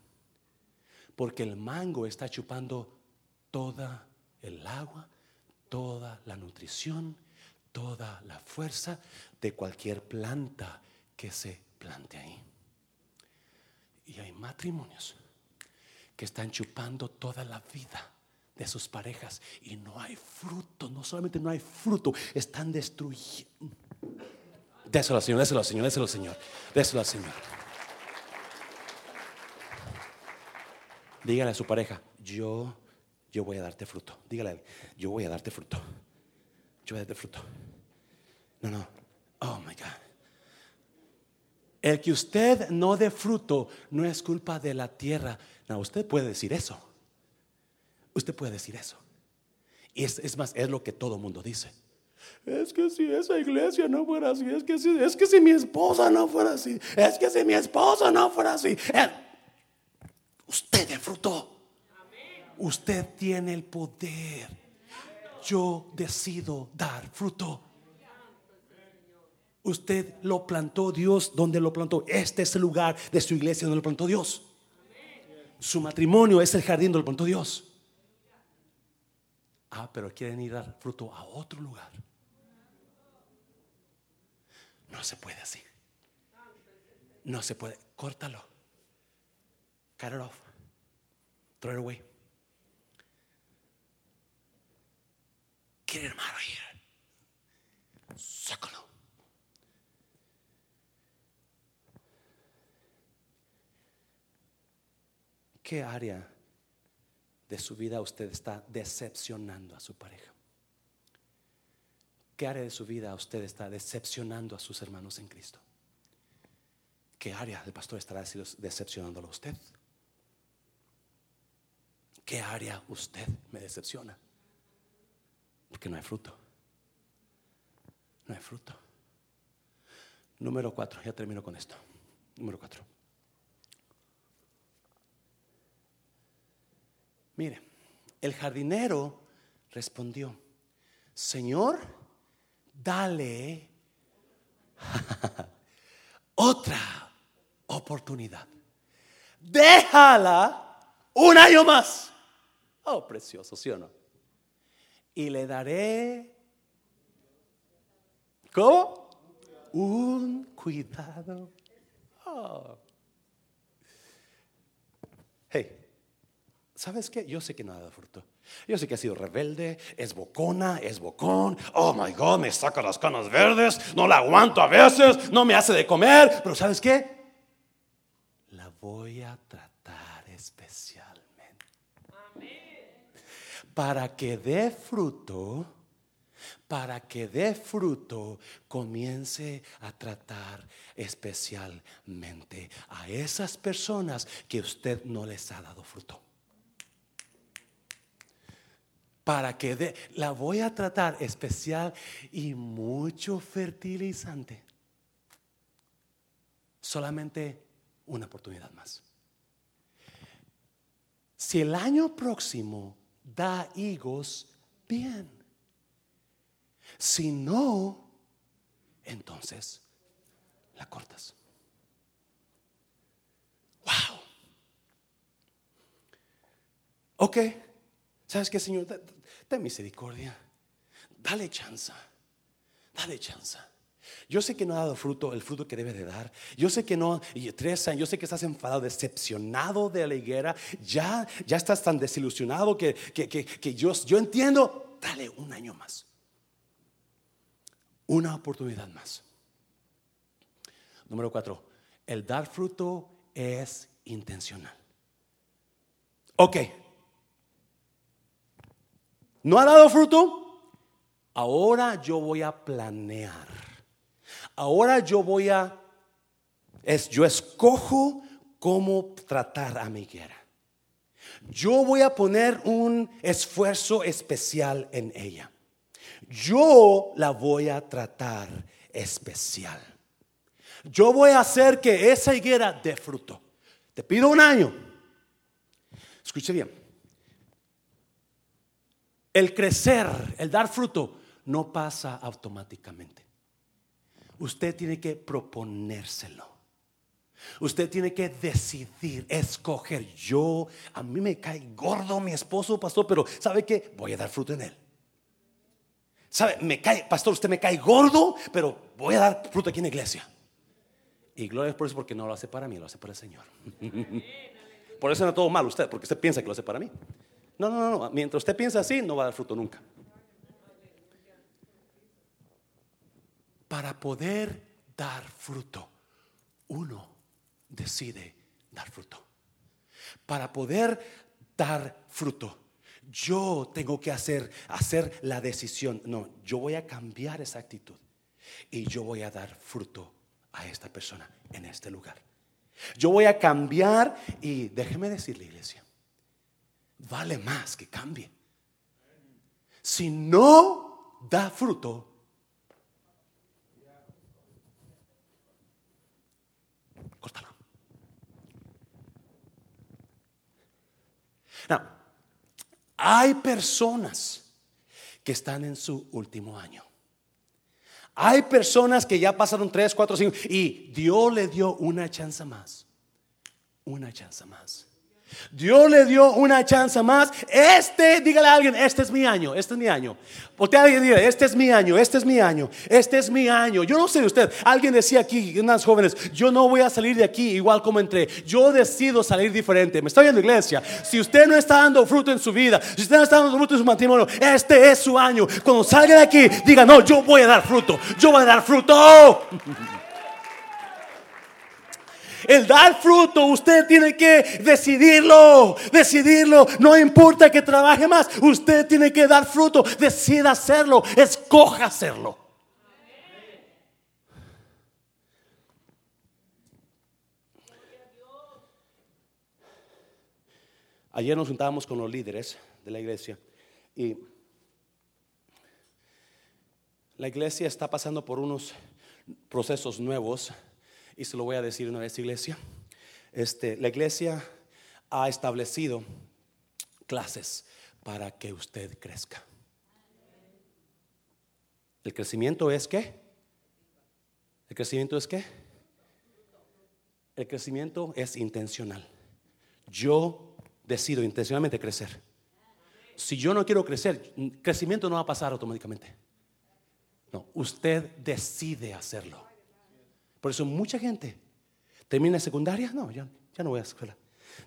Speaker 1: Porque el mango está chupando toda el agua toda la nutrición, toda la fuerza de cualquier planta que se plante ahí. Y hay matrimonios que están chupando toda la vida de sus parejas y no hay fruto, no solamente no hay fruto, están destruyendo. Déselo al Señor, déselo al Señor, déselo al Señor, déselo al Señor. Dígale a su pareja, yo yo voy a darte fruto. Dígale, yo voy a darte fruto. Yo voy a darte fruto. No, no. Oh my God. El que usted no dé fruto no es culpa de la tierra. No, usted puede decir eso. Usted puede decir eso. Y es, más, es lo que todo mundo dice. Es que si esa iglesia no fuera así, es que si, es que si mi esposa no fuera así, es que si mi esposa no fuera así, eh, usted de fruto. Usted tiene el poder. Yo decido dar fruto. Usted lo plantó Dios donde lo plantó. Este es el lugar de su iglesia donde lo plantó Dios. Su matrimonio es el jardín donde lo plantó Dios. Ah, pero quieren ir a dar fruto a otro lugar. No se puede así. No se puede. Córtalo. Cut it off. Throw it away. Sácalo. ¿Qué área de su vida usted está decepcionando a su pareja? ¿Qué área de su vida usted está decepcionando a sus hermanos en Cristo? ¿Qué área el pastor estará decepcionándolo a usted? ¿Qué área usted me decepciona? Porque no hay fruto. No hay fruto. Número cuatro, ya termino con esto. Número cuatro. Mire, el jardinero respondió, Señor, dale otra oportunidad. Déjala un año más. Oh, precioso, ¿sí o no? Y le daré, ¿cómo? Un cuidado. Oh. Hey, ¿sabes qué? Yo sé que dado fruto. Yo sé que ha sido rebelde, es bocona, es bocón. Oh my God, me saca las canas verdes, no la aguanto a veces, no me hace de comer. Pero ¿sabes qué? La voy a tratar especial para que dé fruto para que dé fruto, comience a tratar especialmente a esas personas que usted no les ha dado fruto. Para que dé, la voy a tratar especial y mucho fertilizante. Solamente una oportunidad más. Si el año próximo da higos, bien. Si no, entonces la cortas. Wow. Ok. ¿Sabes qué, Señor? Ten misericordia. Dale chance. Dale chance. Yo sé que no ha dado fruto, el fruto que debe de dar. Yo sé que no, y tres años, yo sé que estás enfadado, decepcionado de la higuera. Ya, ya estás tan desilusionado que, que, yo, yo entiendo. Dale un año más. Una oportunidad más. Número cuatro, el dar fruto es intencional. Ok. ¿No ha dado fruto? Ahora yo voy a planear Ahora yo voy a, es, yo escojo cómo tratar a mi higuera. Yo voy a poner un esfuerzo especial en ella. Yo la voy a tratar especial. Yo voy a hacer que esa higuera dé fruto. Te pido un año. Escuche bien. El crecer, el dar fruto, no pasa automáticamente. Usted tiene que proponérselo. Usted tiene que decidir, escoger. Yo, a mí me cae gordo mi esposo, pastor, pero ¿sabe qué? Voy a dar fruto en él. ¿Sabe? Me cae, pastor, usted me cae gordo, pero voy a dar fruto aquí en la iglesia. Y gloria por eso, porque no lo hace para mí, lo hace para el Señor. por eso no todo mal usted, porque usted piensa que lo hace para mí. No, no, no, no. Mientras usted piensa así, no va a dar fruto nunca. Para poder dar fruto, uno decide dar fruto. Para poder dar fruto, yo tengo que hacer, hacer la decisión. No, yo voy a cambiar esa actitud y yo voy a dar fruto a esta persona en este lugar. Yo voy a cambiar y déjeme decirle, iglesia, vale más que cambie. Si no da fruto, hay personas que están en su último año. Hay personas que ya pasaron 3, 4, 5 y Dios le dio una chance más. Una chance más. Dios le dio una chance más. Este, dígale a alguien, este es mi año, este es mi año. Porque alguien diga, este es mi año, este es mi año, este es mi año. Yo no sé de usted, alguien decía aquí, unas jóvenes, yo no voy a salir de aquí igual como entré. Yo decido salir diferente. Me está viendo iglesia. Si usted no está dando fruto en su vida, si usted no está dando fruto en su matrimonio, este es su año. Cuando salga de aquí, diga, no, yo voy a dar fruto, yo voy a dar fruto. El dar fruto, usted tiene que decidirlo, decidirlo. No importa que trabaje más, usted tiene que dar fruto. Decida hacerlo, escoja hacerlo. Ayer nos juntábamos con los líderes de la iglesia y la iglesia está pasando por unos procesos nuevos y se lo voy a decir una vez, iglesia. Este, la iglesia ha establecido clases para que usted crezca. ¿El crecimiento es qué? ¿El crecimiento es qué? El crecimiento es intencional. Yo decido intencionalmente crecer. Si yo no quiero crecer, crecimiento no va a pasar automáticamente. No, usted decide hacerlo. Por eso mucha gente termina secundaria, no, ya, no voy a escuela.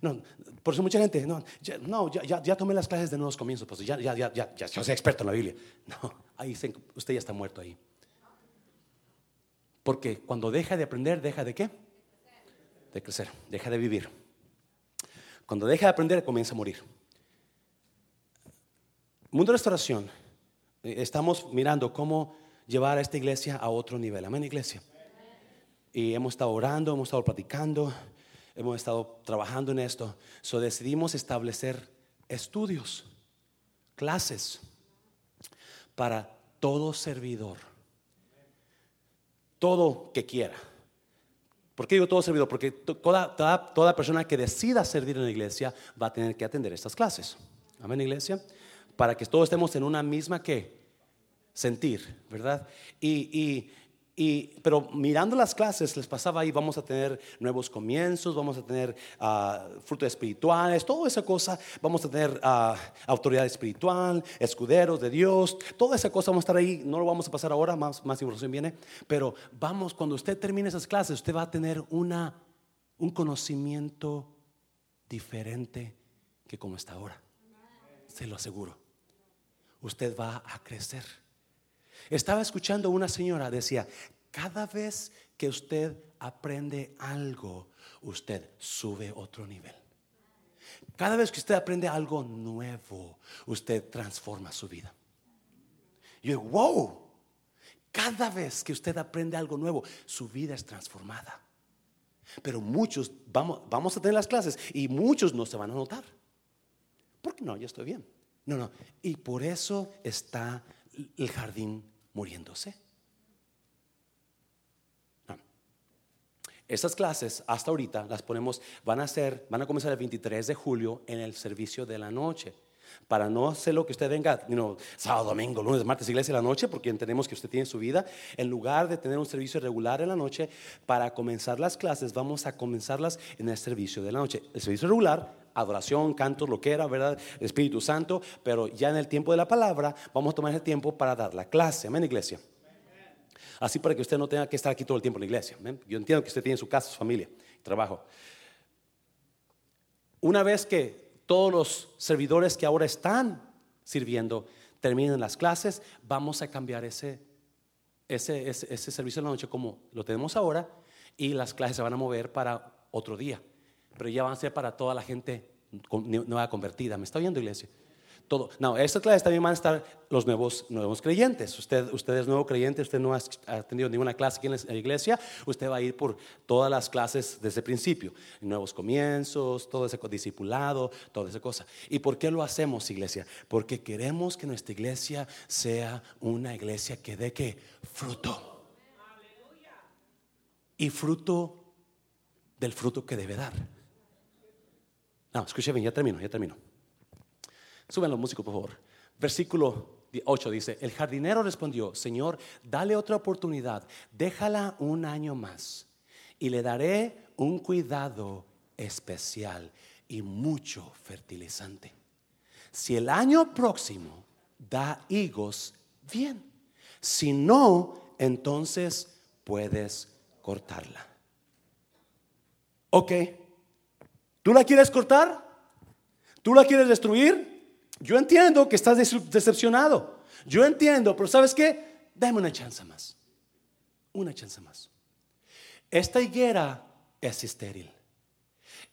Speaker 1: No, por eso mucha gente, no, ya, no, ya, tomé las clases de nuevos comienzos, pues ya, ya, ya, ya, ya, soy experto en la Biblia. No, ahí usted ya está muerto ahí. Porque cuando deja de aprender, deja de qué? De crecer, deja de vivir. Cuando deja de aprender, comienza a morir. Mundo de restauración Eh, Estamos mirando cómo llevar a esta iglesia a otro nivel. Amén, iglesia. Y hemos estado orando, hemos estado platicando, hemos estado trabajando en esto. So decidimos establecer estudios, clases para todo servidor. Todo que quiera. ¿Por qué digo todo servidor? Porque to- toda, toda, toda persona que decida servir en la iglesia va a tener que atender estas clases. Amén, iglesia. Para que todos estemos en una misma que sentir, ¿verdad? Y, y- y- pero mirando las clases, les pasaba ahí, vamos a tener nuevos comienzos, vamos a tener ah, frutos espirituales, toda esa cosa, vamos a tener ah, autoridad espiritual, escuderos de Dios, toda esa cosa vamos a estar ahí, no lo vamos a pasar ahora, más, más información viene, pero vamos, cuando usted termine esas clases, usted va a tener una, un conocimiento diferente que como está ahora, se lo aseguro. Usted va a crecer. Estaba escuchando una señora, decía, cada vez que usted aprende algo, usted sube otro nivel. Cada vez que usted aprende algo nuevo, usted transforma su vida. Yo, wow, cada vez que usted aprende algo nuevo, su vida es transformada. Pero muchos, vamos, vamos a tener las clases y muchos no se van a notar. Porque no, yo estoy bien. No, no. Y por eso está el jardín muriéndose. No. Estas clases hasta ahorita las ponemos, van a ser, van a comenzar el 23 de julio en el servicio de la noche. Para no hacer lo que usted venga, know, sábado, domingo, lunes, martes, iglesia en la noche, porque entendemos que usted tiene su vida. En lugar de tener un servicio regular en la noche, para comenzar las clases, vamos a comenzarlas en el servicio de la noche. El servicio regular, adoración, cantos, lo que era, ¿verdad? El Espíritu Santo, pero ya en el tiempo de la palabra, vamos a tomar ese tiempo para dar la clase. Amén, iglesia. Así para que usted no tenga que estar aquí todo el tiempo en la iglesia. Yo entiendo que usted tiene su casa, su familia, trabajo. Una vez que todos los servidores que ahora están sirviendo terminen las clases, vamos a cambiar ese, ese, ese, ese servicio de la noche como lo tenemos ahora y las clases se van a mover para otro día. Pero ya van a ser para toda la gente nueva convertida. ¿Me está oyendo, iglesia? Todo. No, estas clases también van a estar los nuevos, nuevos creyentes. Usted, usted es nuevo creyente, usted no ha tenido ninguna clase aquí en la iglesia, usted va a ir por todas las clases desde el principio. Nuevos comienzos, todo ese discipulado, toda esa cosa. ¿Y por qué lo hacemos, iglesia? Porque queremos que nuestra iglesia sea una iglesia que dé fruto. Y fruto del fruto que debe dar. No, escuche ya termino, ya termino. Suben los músicos, por favor. Versículo 8 dice, el jardinero respondió, Señor, dale otra oportunidad, déjala un año más y le daré un cuidado especial y mucho fertilizante. Si el año próximo da higos, bien. Si no, entonces puedes cortarla. Ok, ¿tú la quieres cortar? ¿Tú la quieres destruir? Yo entiendo que estás decepcionado. Yo entiendo, pero ¿sabes qué? Dame una chance más. Una chance más. Esta higuera es estéril.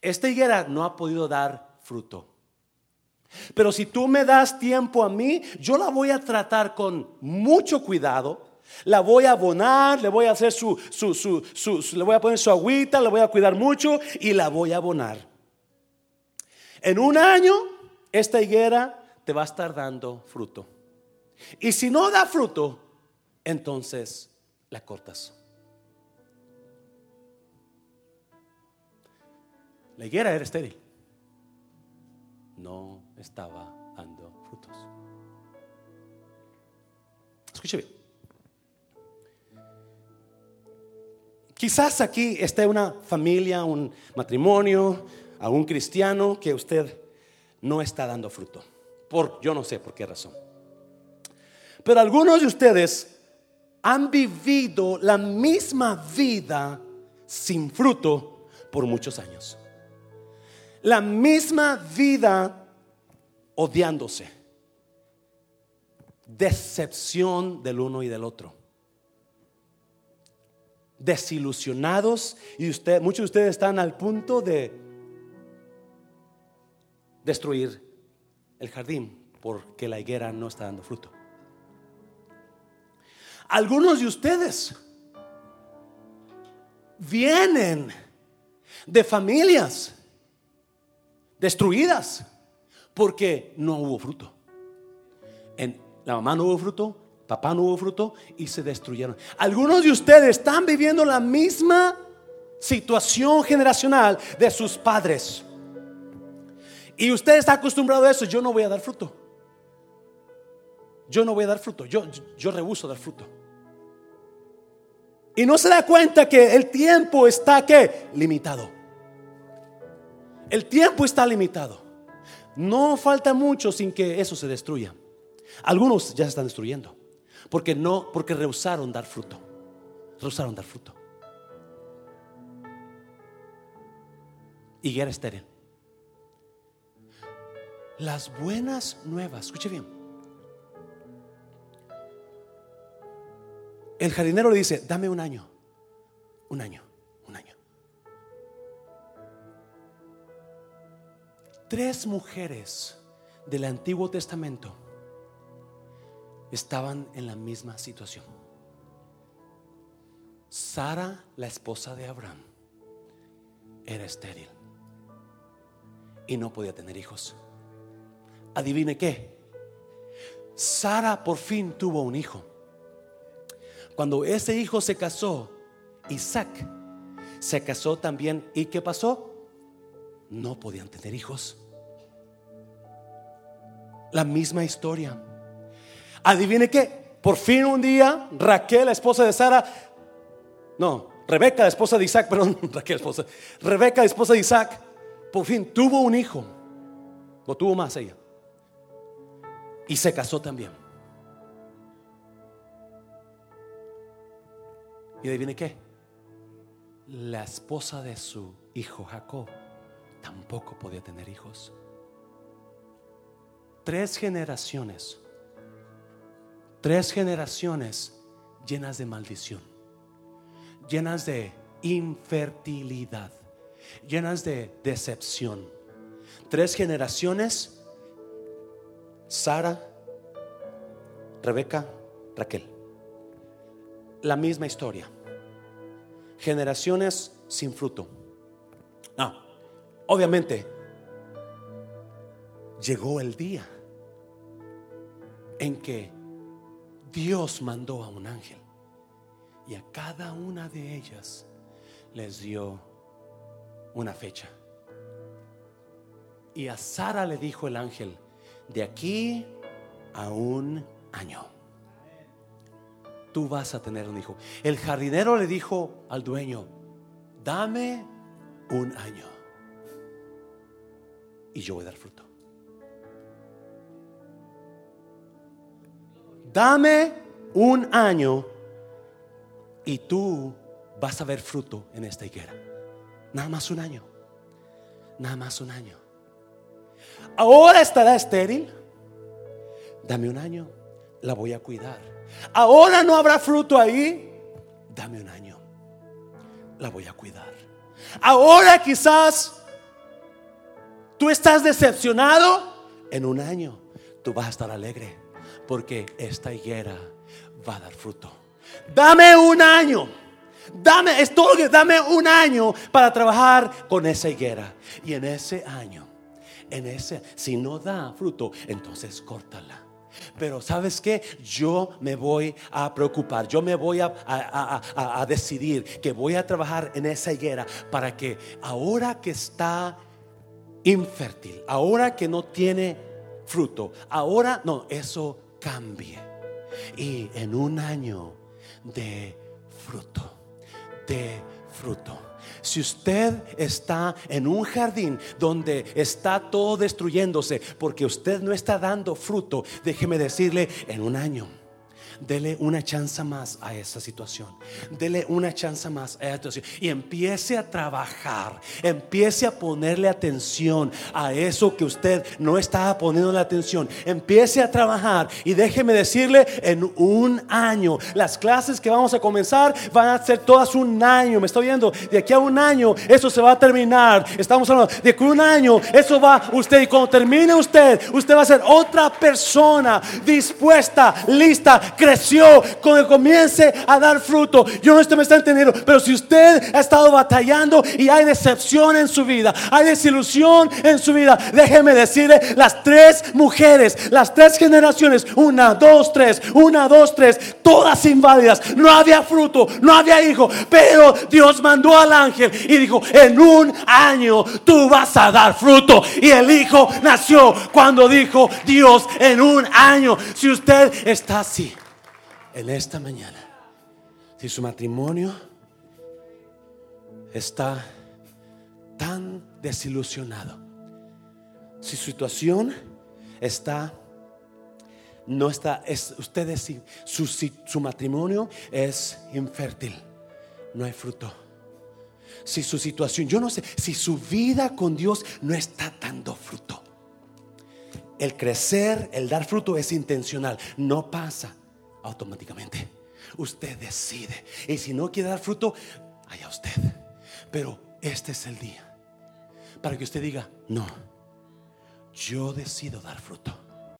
Speaker 1: Esta higuera no ha podido dar fruto. Pero si tú me das tiempo a mí, yo la voy a tratar con mucho cuidado. La voy a abonar, le voy a hacer su, su, su- su- le voy a poner su agüita, la voy a cuidar mucho y la voy a abonar. En un año, esta higuera te va a estar dando fruto. Y si no da fruto, entonces la cortas. La higuera era estéril. No estaba dando frutos. Escuche bien. Quizás aquí esté una familia, un matrimonio, algún cristiano que usted no está dando fruto. Por yo no sé por qué razón. Pero algunos de ustedes han vivido la misma vida sin fruto por muchos años. La misma vida odiándose. Decepción del uno y del otro. Desilusionados y usted, muchos de ustedes están al punto de destruir el jardín porque la higuera no está dando fruto. Algunos de ustedes vienen de familias destruidas porque no hubo fruto. En, la mamá no hubo fruto, papá no hubo fruto y se destruyeron. Algunos de ustedes están viviendo la misma situación generacional de sus padres. Y usted está acostumbrado a eso, yo no voy a dar fruto. Yo no voy a dar fruto, yo, yo rehuso dar fruto. Y no se da cuenta que el tiempo está que limitado. El tiempo está limitado. No falta mucho sin que eso se destruya. Algunos ya se están destruyendo. Porque no, porque rehusaron dar fruto. Rehusaron dar fruto. Higuera estéril. Las buenas nuevas, escuche bien. El jardinero le dice, dame un año, un año, un año. Tres mujeres del Antiguo Testamento estaban en la misma situación. Sara, la esposa de Abraham, era estéril y no podía tener hijos. Adivine qué. Sara por fin tuvo un hijo. Cuando ese hijo se casó, Isaac se casó también. ¿Y qué pasó? No podían tener hijos. La misma historia. Adivine qué. Por fin un día, Raquel, la esposa de Sara, no, Rebeca, la esposa de Isaac, perdón, Raquel, esposa, Rebeca, esposa de Isaac, por fin tuvo un hijo. No tuvo más ella. Y se casó también. Y adivine qué. La esposa de su hijo Jacob tampoco podía tener hijos. Tres generaciones. Tres generaciones llenas de maldición. Llenas de infertilidad. Llenas de decepción. Tres generaciones Sara, Rebeca, Raquel. La misma historia. Generaciones sin fruto. No, obviamente llegó el día en que Dios mandó a un ángel y a cada una de ellas les dio una fecha. Y a Sara le dijo el ángel, de aquí a un año. Tú vas a tener un hijo. El jardinero le dijo al dueño, dame un año y yo voy a dar fruto. Dame un año y tú vas a ver fruto en esta higuera. Nada más un año. Nada más un año. Ahora estará estéril. Dame un año, la voy a cuidar. Ahora no habrá fruto ahí. Dame un año, la voy a cuidar. Ahora quizás tú estás decepcionado. En un año tú vas a estar alegre porque esta higuera va a dar fruto. Dame un año. Dame, esto, dame un año para trabajar con esa higuera. Y en ese año en ese, si no da fruto, entonces córtala. Pero sabes que yo me voy a preocupar, yo me voy a, a, decidir que voy a trabajar en esa higuera para que ahora que está infértil, ahora que no tiene fruto, ahora no, eso cambie. Y en un año de fruto, de fruto. Si usted está en un jardín donde está todo destruyéndose porque usted no está dando fruto, déjeme decirle, en un año Dele una chance más a esa situación. Dele una chance más a esa situación. Y empiece a trabajar. Empiece a ponerle atención a eso que usted no estaba poniendo la atención. Empiece a trabajar. Y déjeme decirle, en un año, las clases que vamos a comenzar van a ser todas un año. Me está viendo. De aquí a un año, eso se va a terminar. Estamos hablando de que un año, eso va usted. Y cuando termine usted, usted va a ser otra persona dispuesta, lista, que creció, cuando comience a dar fruto. Yo no estoy me está entendiendo, pero si usted ha estado batallando y hay decepción en su vida, hay desilusión en su vida, déjeme decirle, las tres mujeres, las tres generaciones, una, dos, tres, una, dos, tres, todas inválidas, no había fruto, no había hijo, pero Dios mandó al ángel y dijo, en un año tú vas a dar fruto. Y el hijo nació cuando dijo Dios, en un año, si usted está así, en esta mañana, si su matrimonio está tan desilusionado, si su situación está no está, es, usted su, su matrimonio es infértil, no hay fruto. Si su situación, yo no sé, si su vida con Dios no está dando fruto. El crecer, el dar fruto es intencional, no pasa automáticamente. Usted decide. Y si no quiere dar fruto, allá usted. Pero este es el día para que usted diga, no, yo decido dar fruto.